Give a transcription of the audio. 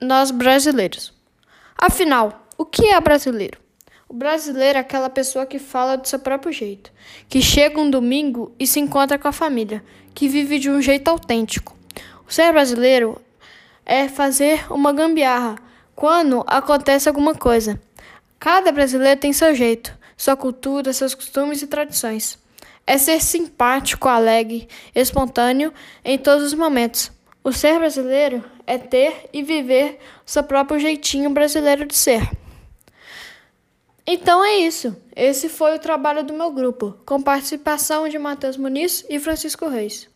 nós brasileiros. Afinal, o que é brasileiro? O brasileiro é aquela pessoa que fala do seu próprio jeito, que chega um domingo e se encontra com a família, que vive de um jeito autêntico. O ser brasileiro é fazer uma gambiarra quando acontece alguma coisa. Cada brasileiro tem seu jeito, sua cultura, seus costumes e tradições. É ser simpático, alegre, espontâneo em todos os momentos. O ser brasileiro é ter e viver seu próprio jeitinho brasileiro de ser. Então é isso. Esse foi o trabalho do meu grupo, com participação de Matheus Muniz e Francisco Reis.